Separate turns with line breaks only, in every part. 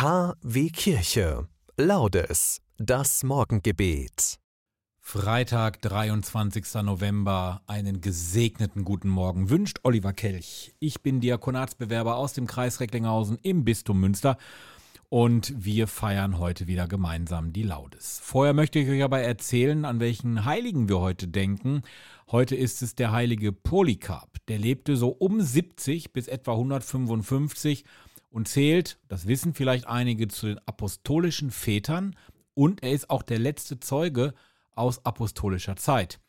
KW Kirche. Laudes. Das Morgengebet.
Freitag, 23. November. Einen gesegneten guten Morgen wünscht Oliver Kelch. Ich bin Diakonatsbewerber aus dem Kreis Recklinghausen im Bistum Münster und wir feiern heute wieder gemeinsam die Laudes. Vorher möchte ich euch aber erzählen, an welchen Heiligen wir heute denken. Heute ist es der heilige Polycarp. Der lebte so um 70 bis etwa 155 und zählt, das wissen vielleicht einige, zu den apostolischen Vätern und er ist auch der letzte Zeuge aus apostolischer Zeit.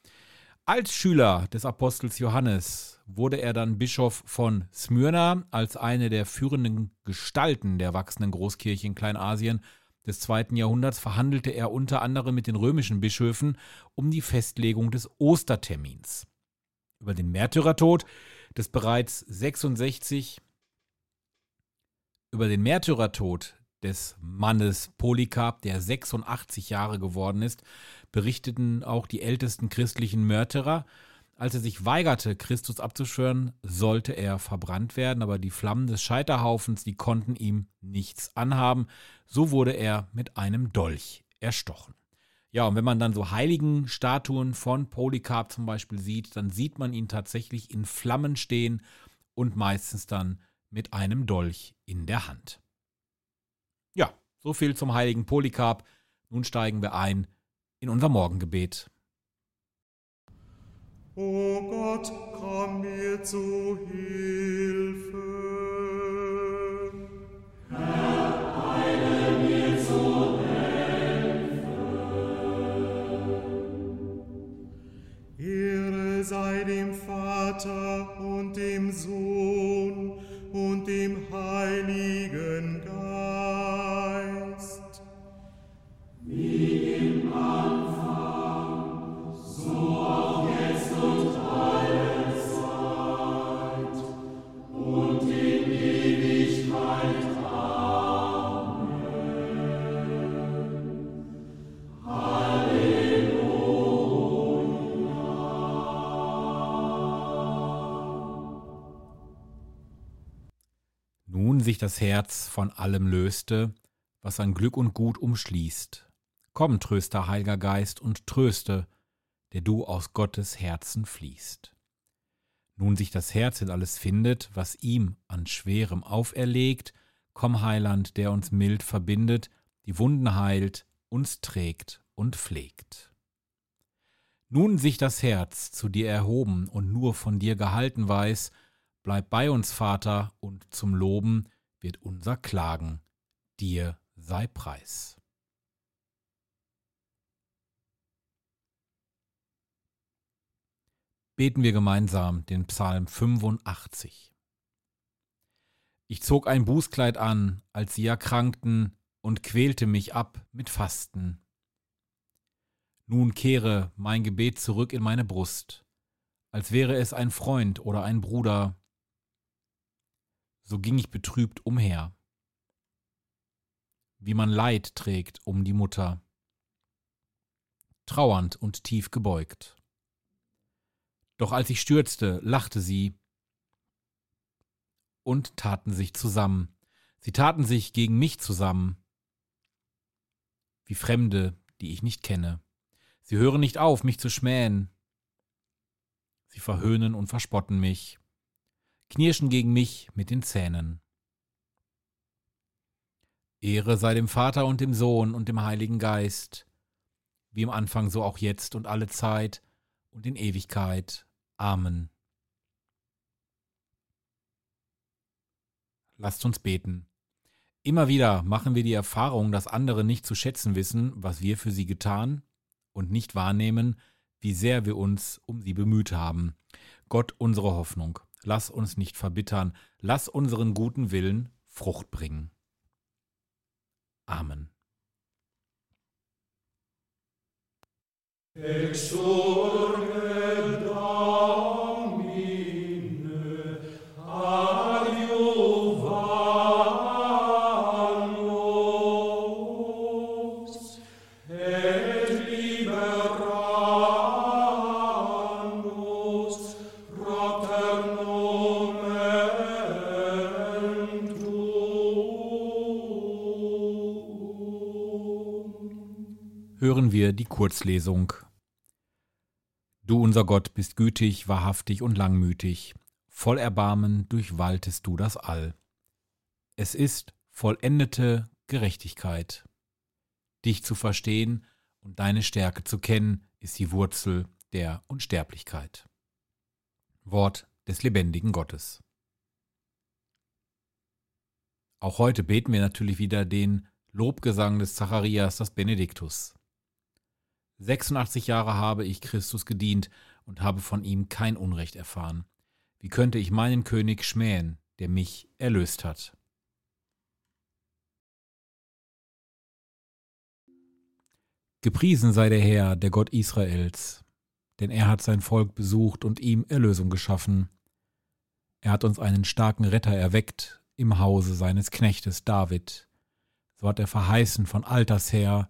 Als Schüler des Apostels Johannes wurde er dann Bischof von Smyrna als eine der führenden Gestalten der wachsenden Großkirche in Kleinasien des zweiten Jahrhunderts verhandelte er unter anderem mit den römischen Bischöfen um die Festlegung des Ostertermins. Über den Märtyrertod des bereits 66 über den Märtyrertod des Mannes Polycarp, der 86 Jahre geworden ist, berichteten auch die ältesten christlichen Märtyrer. Als er sich weigerte, Christus abzuschwören, sollte er verbrannt werden, aber die Flammen des Scheiterhaufens, die konnten ihm nichts anhaben. So wurde er mit einem Dolch erstochen. Ja, und wenn man dann so heiligen Statuen von Polycarp zum Beispiel sieht, dann sieht man ihn tatsächlich in Flammen stehen und meistens dann mit einem Dolch in der Hand. Ja, so viel zum heiligen Polycarp. Nun steigen wir ein in unser Morgengebet.
O Gott, komm mir zu Hilfe. Herr, eile mir zu Hilfe. Ehre sei dem Vater und dem Sohn
Sich das Herz von allem löste, was an Glück und Gut umschließt. Komm, Tröster, Heiliger Geist, und tröste, der du aus Gottes Herzen fließt. Nun sich das Herz in alles findet, was ihm an Schwerem auferlegt, komm, Heiland, der uns mild verbindet, die Wunden heilt, uns trägt und pflegt. Nun sich das Herz zu dir erhoben und nur von dir gehalten weiß, bleib bei uns, Vater, und zum Loben wird unser Klagen, dir sei Preis. Beten wir gemeinsam den Psalm 85. Ich zog ein Bußkleid an, als sie erkrankten, und quälte mich ab mit Fasten. Nun kehre mein Gebet zurück in meine Brust, als wäre es ein Freund oder ein Bruder. So ging ich betrübt umher, wie man Leid trägt um die Mutter, trauernd und tief gebeugt. Doch als ich stürzte, lachte sie und taten sich zusammen. Sie taten sich gegen mich zusammen, wie Fremde, die ich nicht kenne. Sie hören nicht auf, mich zu schmähen. Sie verhöhnen und verspotten mich, knirschen gegen mich mit den Zähnen. Ehre sei dem Vater und dem Sohn und dem Heiligen Geist, wie im Anfang so auch jetzt und alle Zeit und in Ewigkeit. Amen. Lasst uns beten. Immer wieder machen wir die Erfahrung, dass andere nicht zu schätzen wissen, was wir für sie getan und nicht wahrnehmen, wie sehr wir uns um sie bemüht haben. Gott unsere Hoffnung, lass uns nicht verbittern, lass unseren guten Willen Frucht bringen. Amen.
Exorge
hören wir die Kurzlesung. Du unser Gott bist gütig, wahrhaftig und langmütig, voll Erbarmen durchwaltest du das All. Es ist vollendete Gerechtigkeit. Dich zu verstehen und deine Stärke zu kennen, ist die Wurzel der Unsterblichkeit. Wort des lebendigen Gottes. Auch heute beten wir natürlich wieder den Lobgesang des Zacharias, das Benediktus. 86 Jahre habe ich Christus gedient und habe von ihm kein Unrecht erfahren. Wie könnte ich meinen König schmähen, der mich erlöst hat? Gepriesen sei der Herr, der Gott Israels, denn er hat sein Volk besucht und ihm Erlösung geschaffen. Er hat uns einen starken Retter erweckt im Hause seines Knechtes David. So hat er verheißen von alters her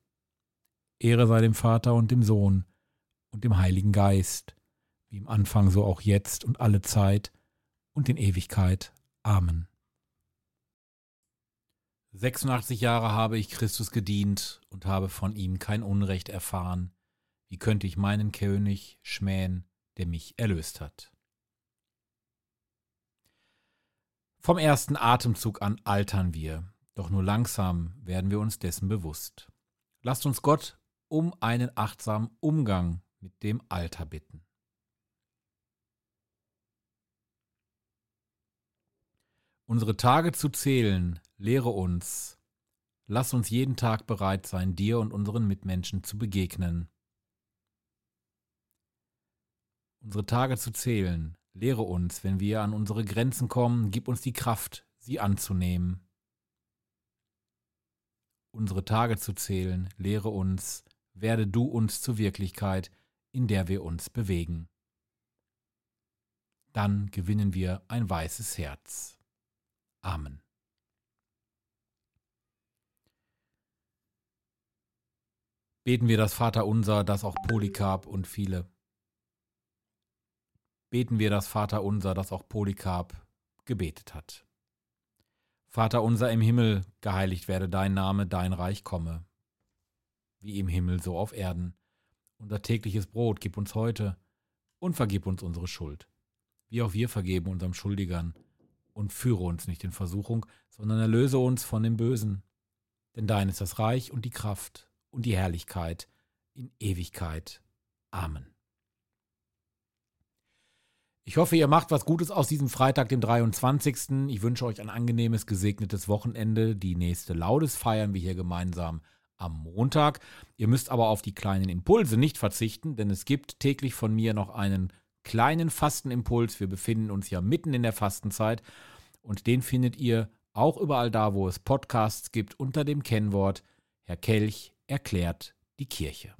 Ehre sei dem Vater und dem Sohn und dem Heiligen Geist, wie im Anfang so auch jetzt und alle Zeit und in Ewigkeit. Amen. 86 Jahre habe ich Christus gedient und habe von ihm kein Unrecht erfahren. Wie könnte ich meinen König schmähen, der mich erlöst hat? Vom ersten Atemzug an altern wir, doch nur langsam werden wir uns dessen bewusst. Lasst uns Gott um einen achtsamen Umgang mit dem Alter bitten. Unsere Tage zu zählen, lehre uns. Lass uns jeden Tag bereit sein, dir und unseren Mitmenschen zu begegnen. Unsere Tage zu zählen, lehre uns, wenn wir an unsere Grenzen kommen, gib uns die Kraft, sie anzunehmen. Unsere Tage zu zählen, lehre uns, werde du uns zur Wirklichkeit, in der wir uns bewegen. Dann gewinnen wir ein weißes Herz. Amen. Beten wir das Vaterunser, das auch Polycarp und viele. Beten wir das Vaterunser, das auch Polycarp gebetet hat. Vater unser im Himmel, geheiligt werde dein Name, dein Reich komme. Wie im Himmel, so auf Erden. Unser tägliches Brot gib uns heute und vergib uns unsere Schuld, wie auch wir vergeben unserem Schuldigern und führe uns nicht in Versuchung, sondern erlöse uns von dem Bösen. Denn dein ist das Reich und die Kraft und die Herrlichkeit in Ewigkeit. Amen. Ich hoffe, ihr macht was Gutes aus diesem Freitag, dem 23. Ich wünsche euch ein angenehmes, gesegnetes Wochenende. Die nächste Laudes feiern wir hier gemeinsam am Montag. Ihr müsst aber auf die kleinen Impulse nicht verzichten, denn es gibt täglich von mir noch einen kleinen Fastenimpuls. Wir befinden uns ja mitten in der Fastenzeit und den findet ihr auch überall da, wo es Podcasts gibt, unter dem Kennwort Herr Kelch erklärt die Kirche.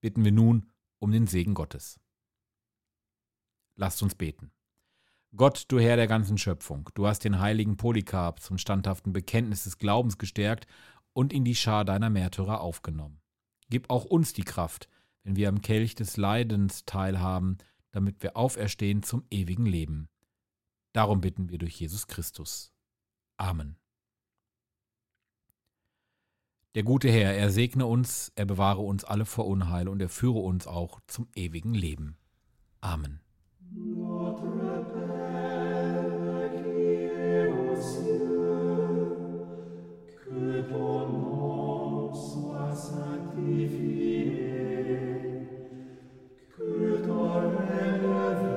Bitten wir nun um den Segen Gottes. Lasst uns beten. Gott, du Herr der ganzen Schöpfung, du hast den heiligen Polycarp zum standhaften Bekenntnis des Glaubens gestärkt und in die Schar deiner Märtyrer aufgenommen. Gib auch uns die Kraft, wenn wir am Kelch des Leidens teilhaben, damit wir auferstehen zum ewigen Leben. Darum bitten wir durch Jesus Christus. Amen. Der gute Herr, er segne uns, er bewahre uns alle vor Unheil und er führe uns auch zum ewigen Leben. Amen. Notre Père, qui es Que ton nom soit sanctifié, que ton règne vienne.